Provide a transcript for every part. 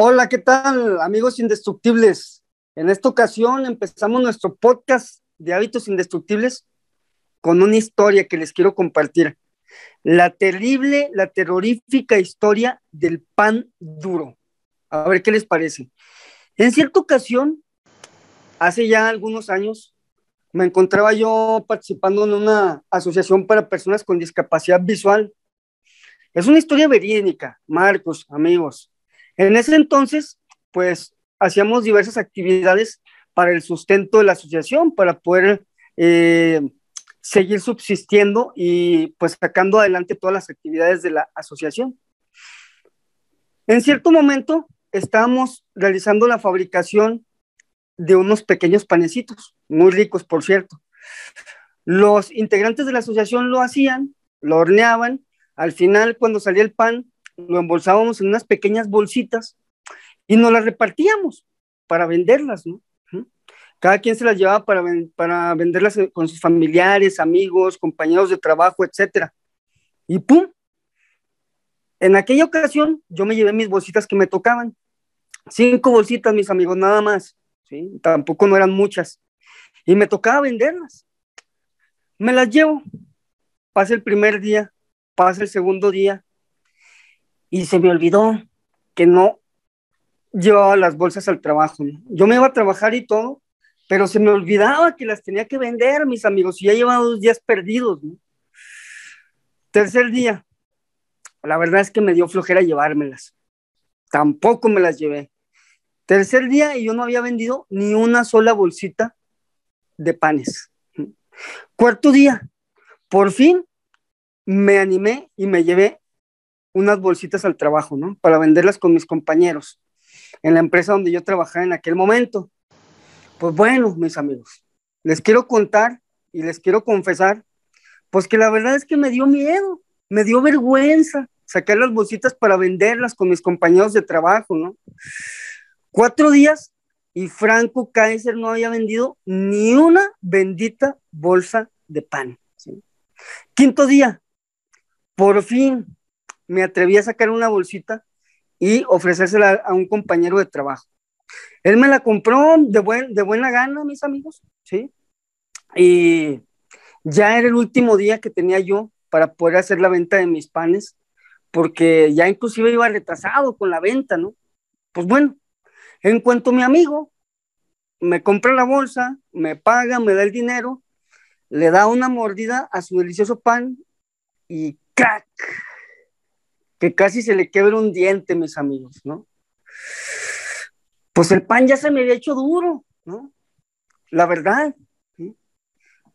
Hola, ¿qué tal, amigos indestructibles? En esta ocasión empezamos nuestro podcast de hábitos indestructibles con una historia que les quiero compartir. La terrible, la terrorífica historia del pan duro. A ver qué les parece. En cierta ocasión, hace ya algunos años, me encontraba yo participando en una asociación para personas con discapacidad visual. Es una historia verídica, Marcos, amigos. En ese entonces, pues hacíamos diversas actividades para el sustento de la asociación, para poder eh, seguir subsistiendo y pues sacando adelante todas las actividades de la asociación. En cierto momento estábamos realizando la fabricación de unos pequeños panecitos, muy ricos, por cierto. Los integrantes de la asociación lo hacían, lo horneaban, al final cuando salía el pan, lo embolsábamos en unas pequeñas bolsitas y nos las repartíamos para venderlas, ¿no? Cada quien se las llevaba para, para venderlas con sus familiares, amigos, compañeros de trabajo, etcétera. Y ¡pum! En aquella ocasión yo me llevé mis bolsitas que me tocaban. Cinco bolsitas, mis amigos, nada más. ¿sí? Tampoco no eran muchas. Y me tocaba venderlas. Me las llevo. Pasa el primer día, pasa el segundo día. Y se me olvidó que no llevaba las bolsas al trabajo. Yo me iba a trabajar y todo, pero se me olvidaba que las tenía que vender, mis amigos, y ya llevaba dos días perdidos. Tercer día, la verdad es que me dio flojera llevármelas. Tampoco me las llevé. Tercer día y yo no había vendido ni una sola bolsita de panes. Cuarto día, por fin me animé y me llevé unas bolsitas al trabajo, ¿no? Para venderlas con mis compañeros en la empresa donde yo trabajaba en aquel momento. Pues bueno, mis amigos, les quiero contar y les quiero confesar, pues que la verdad es que me dio miedo, me dio vergüenza sacar las bolsitas para venderlas con mis compañeros de trabajo, ¿no? Cuatro días y Franco Kaiser no había vendido ni una bendita bolsa de pan. Quinto día, por fin me atreví a sacar una bolsita y ofrecérsela a un compañero de trabajo. Él me la compró de, buen, de buena gana, mis amigos, ¿sí? Y ya era el último día que tenía yo para poder hacer la venta de mis panes, porque ya inclusive iba retrasado con la venta, ¿no? Pues bueno, en cuanto mi amigo me compra la bolsa, me paga, me da el dinero, le da una mordida a su delicioso pan y ¡crack! Que casi se le quebra un diente, mis amigos, ¿no? Pues el pan ya se me había hecho duro, ¿no? La verdad.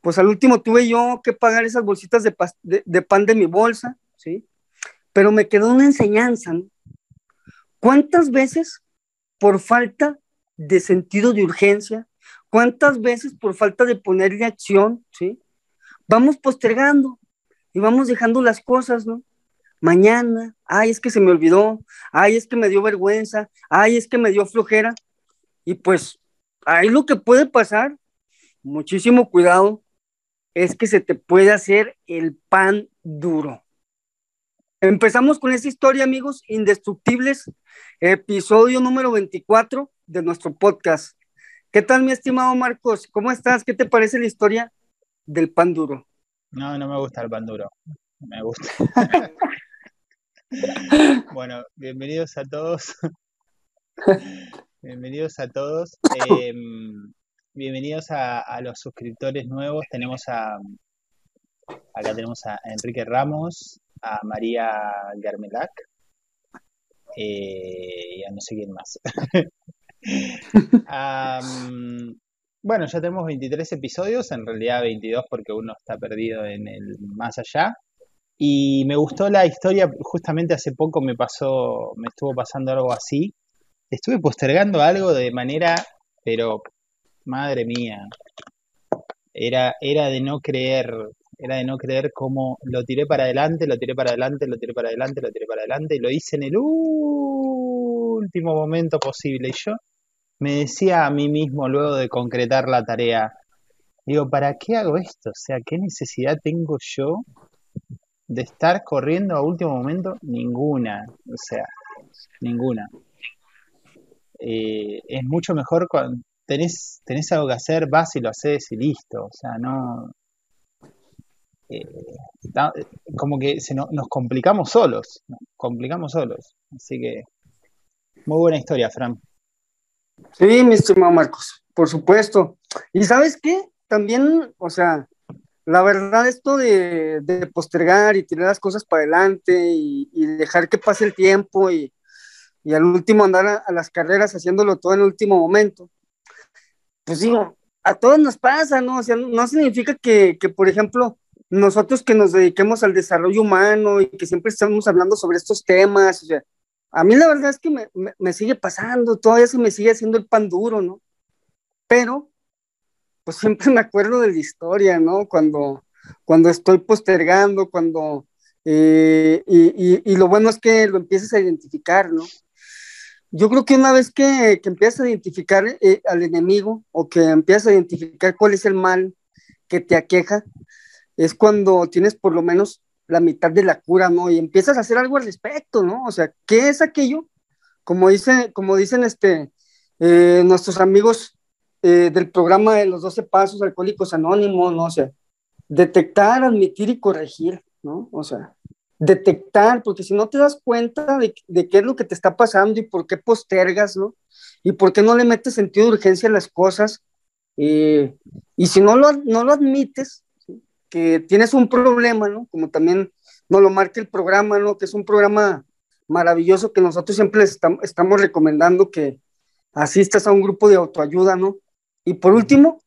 Pues al último tuve yo que pagar esas bolsitas de, de pan de mi bolsa, ¿sí? Pero me quedó una enseñanza, ¿no? ¿Cuántas veces por falta de sentido de urgencia, cuántas veces por falta de ponerle acción, ¿sí? Vamos postergando y vamos dejando las cosas, ¿no? Mañana, ay, es que se me olvidó, ay, es que me dio vergüenza, ay, es que me dio flojera. Y pues ahí lo que puede pasar, muchísimo cuidado, es que se te puede hacer el pan duro. Empezamos con esta historia, amigos, indestructibles, episodio número 24 de nuestro podcast. ¿Qué tal, mi estimado Marcos? ¿Cómo estás? ¿Qué te parece la historia del pan duro? No, no me gusta el pan duro. Me gusta. bueno, bienvenidos a todos. bienvenidos a todos. Em, bienvenidos a, los suscriptores nuevos. Tenemos a. Acá tenemos a Enrique Ramos, a María Garmelac eh, y a no sé quién más. bueno, ya tenemos 23 episodios, en realidad 22 porque uno está perdido en el más allá. Y me gustó la historia, justamente hace poco me pasó, me estuvo pasando algo así. Estuve postergando algo de manera, pero madre mía, era, era de no creer era de no creer cómo lo tiré para adelante, lo tiré para adelante, lo tiré para adelante, lo tiré para adelante, y lo hice en el último momento posible. Y yo me decía a mí mismo luego de concretar la tarea, digo, ¿para qué hago esto? O sea, ¿qué necesidad tengo yo de estar corriendo a último momento? Ninguna, o sea, ninguna. eh, es mucho mejor cuando tenés, tenés algo que hacer, vas y lo haces y listo. O sea, no. Eh, como que se nos complicamos solos, complicamos solos. Así que, muy buena historia, Fran. Sí, mi estimado Marcos, por supuesto. ¿Y sabes qué? También, o sea, la verdad, esto de, postergar y tirar las cosas para adelante y, dejar que pase el tiempo y, al último andar a, las carreras haciéndolo todo en el último momento, pues digo, a todos nos pasa, ¿no? O sea, no significa que, por ejemplo, nosotros que nos dediquemos al desarrollo humano y que siempre estamos hablando sobre estos temas, o sea, a mí la verdad es que me, me sigue pasando, todavía se me sigue haciendo el pan duro, ¿no? Pero pues siempre me acuerdo de la historia, ¿no? Cuando, cuando estoy postergando, cuando... Eh, y, lo bueno es que lo empiezas a identificar, ¿no? Yo creo que una vez que, que empiezas a identificar eh, al enemigo o que empiezas a identificar cuál es el mal que te aqueja, es cuando tienes por lo menos la mitad de la cura, ¿no? Y empiezas a hacer algo al respecto, ¿no? O sea, ¿qué es aquello? Como, dice, como dicen este, eh, nuestros amigos eh, del programa de los 12 pasos alcohólicos anónimos, ¿no? O sea, detectar, admitir y corregir, ¿no? O sea, detectar, porque si no te das cuenta de, qué es lo que te está pasando y por qué postergas, ¿no? Y por qué no le metes sentido de urgencia a las cosas. Eh, y si no lo, no lo admites, que tienes un problema, ¿no? Como también nos lo marca el programa, ¿no? Que es un programa maravilloso que nosotros siempre estamos recomendando que asistas a un grupo de autoayuda, ¿no? Y por último,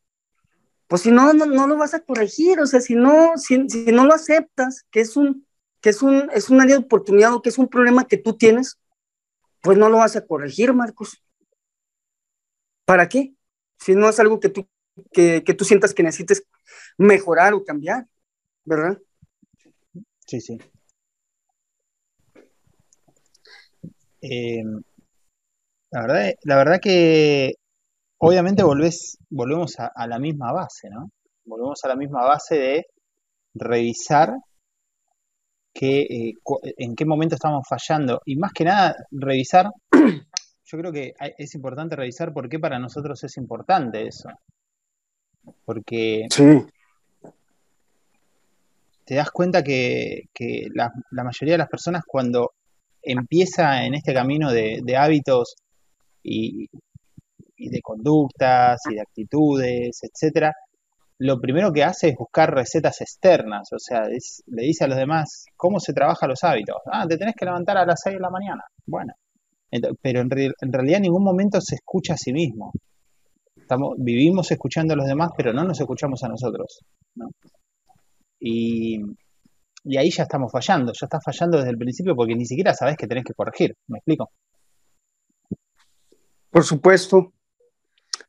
pues si no, no, lo vas a corregir, o sea, si no, si, no lo aceptas, que es un, que es un, es un área de oportunidad o que es un problema que tú tienes, pues no lo vas a corregir, Marcos. ¿Para qué? Si no es algo que tú, que, tú sientas que necesites mejorar o cambiar, ¿verdad? Sí, sí. Eh, la, verdad, la verdad que obviamente volvés, volvemos a, la misma base, ¿no? Volvemos a la misma base de revisar eh, en qué momento estamos fallando y más que nada revisar, yo creo que es importante revisar por qué para nosotros es importante eso. Porque te das cuenta que, la, mayoría de las personas cuando empieza en este camino de, de hábitos y, y de conductas y de actitudes, etcétera, lo primero que hace es buscar recetas externas, o sea, le dice a los demás cómo se trabaja los hábitos. Ah, te tenés que levantar a las 6 de la mañana. Bueno, pero en, realidad en ningún momento se escucha a sí mismo. Estamos, vivimos escuchando a los demás, pero no nos escuchamos a nosotros. Y, y ahí ya estamos fallando, ya estás fallando desde el principio porque ni siquiera sabes que tenés que corregir. ¿Me explico? Por supuesto,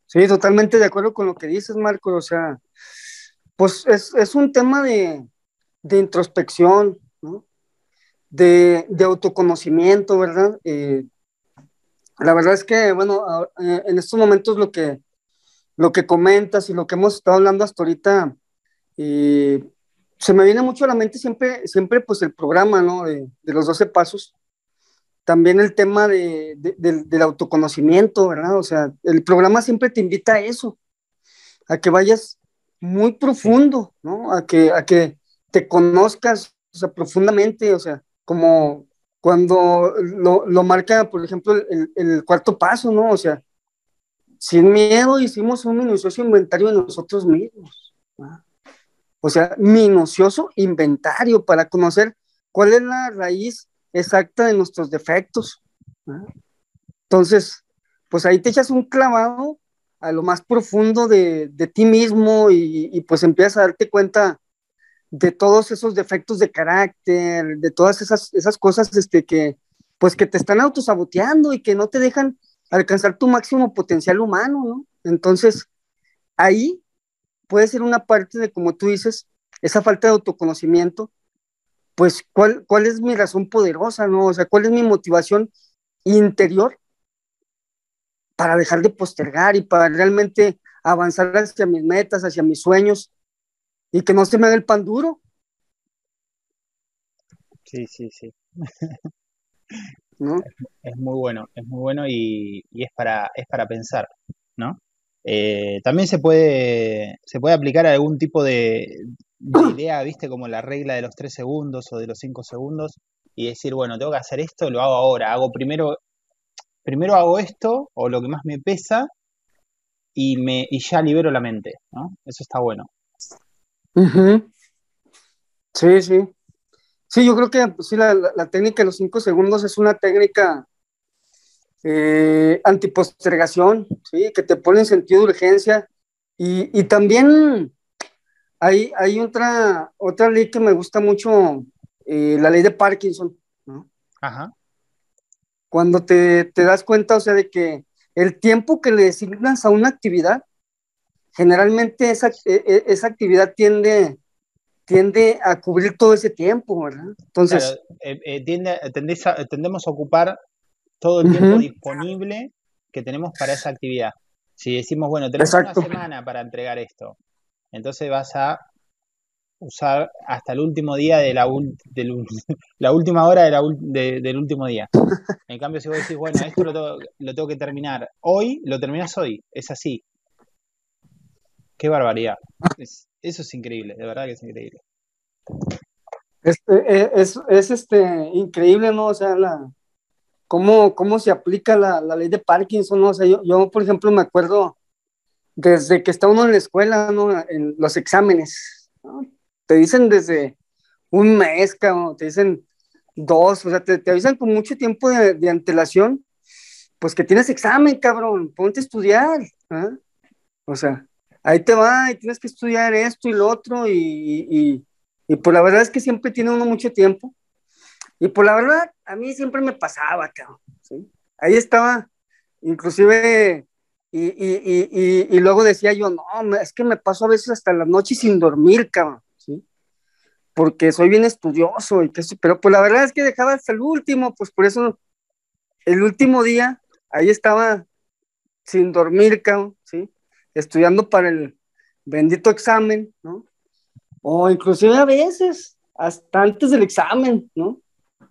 Sí, totalmente de acuerdo con lo que dices, Marco. O sea, pues es, un tema de, introspección, ¿no? de, autoconocimiento, ¿verdad? Eh, la verdad es que, bueno, eh, en estos momentos lo que, lo que comentas y lo que hemos estado hablando hasta ahorita, eh, se me viene mucho a la mente siempre, siempre pues el programa, ¿no? De, de los 12 pasos también el tema de, del autoconocimiento, ¿verdad? O sea, el programa siempre te invita a eso, a que vayas muy profundo, ¿no? A que, a que te conozcas, o sea, profundamente, o sea, como cuando lo, marca, por ejemplo, el, el, cuarto paso, ¿no? O sea, sin miedo hicimos un minucioso inventario de nosotros mismos. O sea, minucioso inventario para conocer cuál es la raíz exacta de nuestros defectos. Entonces, pues ahí te echas un clavado a lo más profundo de, ti mismo y, pues empiezas a darte cuenta de todos esos defectos de carácter, de todas esas, esas cosas este, que, pues que te están autosaboteando y que no te dejan alcanzar tu máximo potencial humano, ¿no? Entonces, ahí puede ser una parte de, como tú dices, esa falta de autoconocimiento pues, ¿cuál, ¿cuál es mi razón poderosa, no? O sea, ¿cuál es mi motivación interior para dejar de postergar y para realmente avanzar hacia mis metas, hacia mis sueños y que no se me haga el pan duro? Sí, sí, sí. ¿no? Es, muy bueno, es muy bueno y, es, para, es para pensar, ¿no? Eh, también se puede, se puede aplicar algún tipo de, idea, viste, como la regla de los tres segundos o de los cinco segundos, y decir, bueno, tengo que hacer esto, lo hago ahora, hago primero, primero hago esto, o lo que más me pesa, y me, y ya libero la mente, ¿no? Eso está bueno. Sí, sí. Sí, yo creo que sí, la, técnica de los cinco segundos es una técnica eh, antipostergación, ¿sí? que te pone en sentido de urgencia. Y, también hay, hay otra, otra ley que me gusta mucho, eh, la ley de Parkinson. ¿no? Ajá. Cuando te, te, das cuenta, o sea, de que el tiempo que le designas a una actividad, generalmente esa, e, e, esa actividad tiende tiende a cubrir todo ese tiempo, ¿verdad? Entonces... Eh, eh, tiende, tendemos a ocupar todo el tiempo disponible que tenemos para esa actividad. Si decimos, bueno, tenemos una semana para entregar esto, entonces vas a usar hasta el último día de la, la última hora de del último día. En cambio, si vos decís, bueno, esto lo tengo, que terminar hoy, lo terminas hoy. Es así. Qué barbaridad. eso es increíble, de verdad que es increíble. Este, e, es, es, este, increíble, ¿no? O sea, la, cómo, cómo se aplica la, la ley de Parkinson, ¿no? O sea, yo, yo, por ejemplo, me acuerdo desde que está uno en la escuela, ¿no? En los exámenes, Te dicen desde un mes, cabrón, te dicen dos, o sea, te, te avisan con mucho tiempo de, de, antelación, pues que tienes examen, cabrón, ponte a estudiar, ¿ah? O sea, ahí te va y tienes que estudiar esto y lo otro y, y, y pues la verdad es que siempre tiene uno mucho tiempo. Y por la verdad, a mí siempre me pasaba, cabrón. Ahí estaba, inclusive, y, luego decía yo, no, es que me paso a veces hasta la noche sin dormir, cabrón, ¿sí? Porque soy bien estudioso, y que, pero pues la verdad es que dejaba hasta el último, pues por eso el último día, ahí estaba sin dormir, cabrón, ¿sí? Estudiando para el bendito examen, ¿no? O inclusive a veces, hasta antes del examen, ¿no?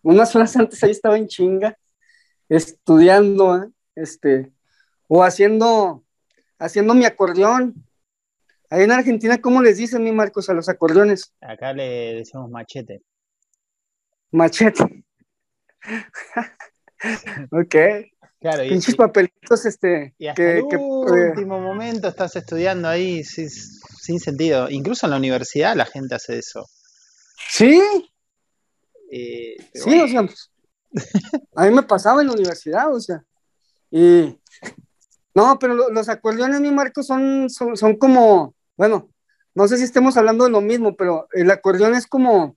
Unas horas antes ahí estaba en chinga, estudiando, ¿eh? este, o haciendo, haciendo mi acordeón. Ahí en Argentina, ¿cómo les dicen, mi Marcos, a los acordeones? Acá le decimos machete. Machete. ok. Claro, y, Pinches papelitos, este. Y hasta el último momento estás estudiando ahí sin, sin, sentido. Incluso en la universidad la gente hace eso. Sí. Eh, sí, o sea, pues, a mí me pasaba en la universidad, o sea. Y. No, pero los acordeones, mi Marco, son, son, son como. Bueno, no sé si estemos hablando de lo mismo, pero el acordeón es como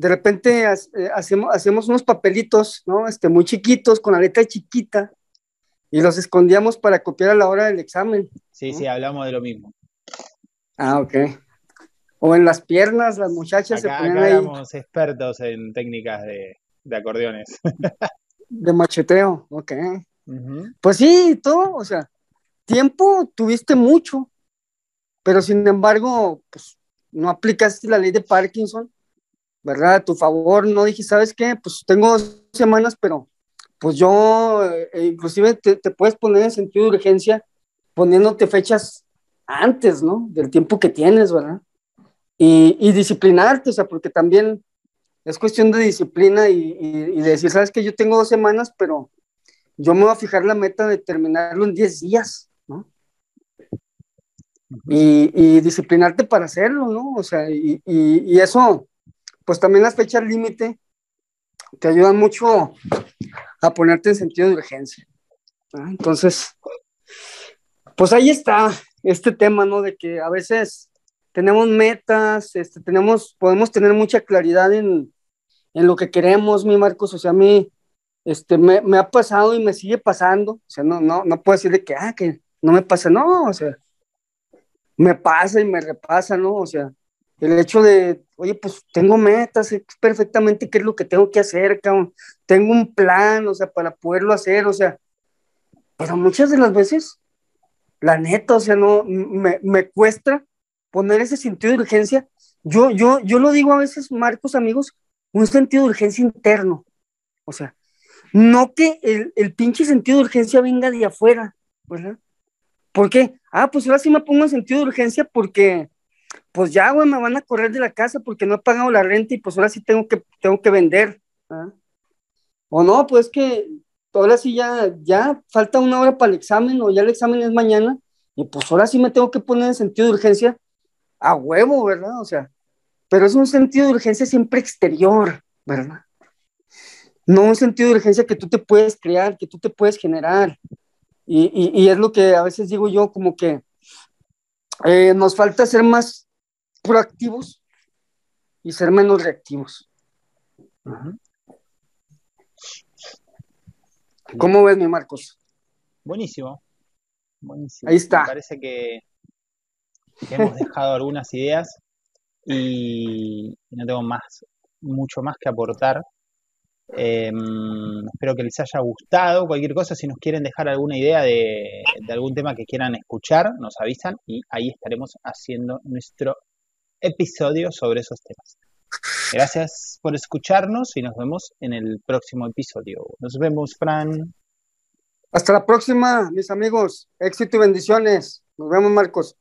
de repente eh, hacemos, hacemos unos papelitos, ¿no? Este, muy chiquitos, con la letra chiquita, y los escondíamos para copiar a la hora del examen. Sí, sí, hablamos de lo mismo. Ah, ok. O en las piernas, las muchachas se ponían acá éramos expertos en técnicas de, acordeones. de macheteo, ok. Pues sí, todo, o sea, tiempo tuviste mucho, pero sin embargo, pues no aplicaste la ley de Parkinson ¿verdad? A tu favor, no dije, ¿sabes qué? Pues tengo dos semanas, pero pues yo, eh, inclusive te, puedes poner en sentido de urgencia poniéndote fechas antes, ¿no? Del tiempo que tienes, ¿verdad? Y, disciplinarte, o sea, porque también es cuestión de disciplina y, de decir, ¿sabes qué? Yo tengo dos semanas, pero yo me voy a fijar la meta de terminarlo en 10 días, ¿no? Y, y, disciplinarte para hacerlo, ¿no? O sea, y, eso, pues también las fechas límite te ayudan mucho a ponerte en sentido de urgencia. Entonces, pues ahí está este tema, ¿no? De que a veces tenemos metas, este, tenemos, podemos tener mucha claridad en, lo que queremos, mi Marcos, o sea, a mí este, me, me, ha pasado y me sigue pasando, o sea, no, no, no puedo decir de que, ah, que no me pasa, no, o sea, me pasa y me repasa, ¿no? O sea, el hecho de, oye, pues tengo metas, sé perfectamente qué es lo que tengo que hacer, cabrón. Tengo un plan, o sea, para poderlo hacer, o sea, pero muchas de las veces, la neta, o sea, no, me, me cuesta poner ese sentido de urgencia. Yo, yo, yo lo digo a veces, Marcos, amigos, un sentido de urgencia interno. O sea, No que el, el pinche sentido de urgencia venga de afuera, ¿verdad? ¿Por qué? Ah, pues ahora sí me pongo en sentido de urgencia porque, pues ya, güey, me van a correr de la casa porque no he pagado la renta y pues ahora sí tengo que, tengo que vender. O no, pues que ahora sí ya, ya falta una hora para el examen o ya el examen es mañana y pues ahora sí me tengo que poner en sentido de urgencia a huevo, ¿verdad? O sea, pero es un sentido de urgencia siempre exterior, ¿verdad? No un sentido de urgencia que tú te puedes crear, que tú te puedes generar. Y, es lo que a veces digo yo, como que eh, nos falta ser más proactivos y ser menos reactivos. ¿Cómo ves, mi Marcos? Buenísimo. Buenísimo. Ahí está. Me parece que, hemos dejado algunas ideas y no tengo más, mucho más que aportar. Em, espero que les haya gustado. Cualquier cosa, si nos quieren dejar alguna idea de, algún tema que quieran escuchar, nos avisan y ahí estaremos haciendo nuestro episodio sobre esos temas. Gracias por escucharnos y nos vemos en el próximo episodio. Nos vemos, Fran. Hasta la próxima, mis amigos. Éxito y bendiciones. Nos vemos, Marcos.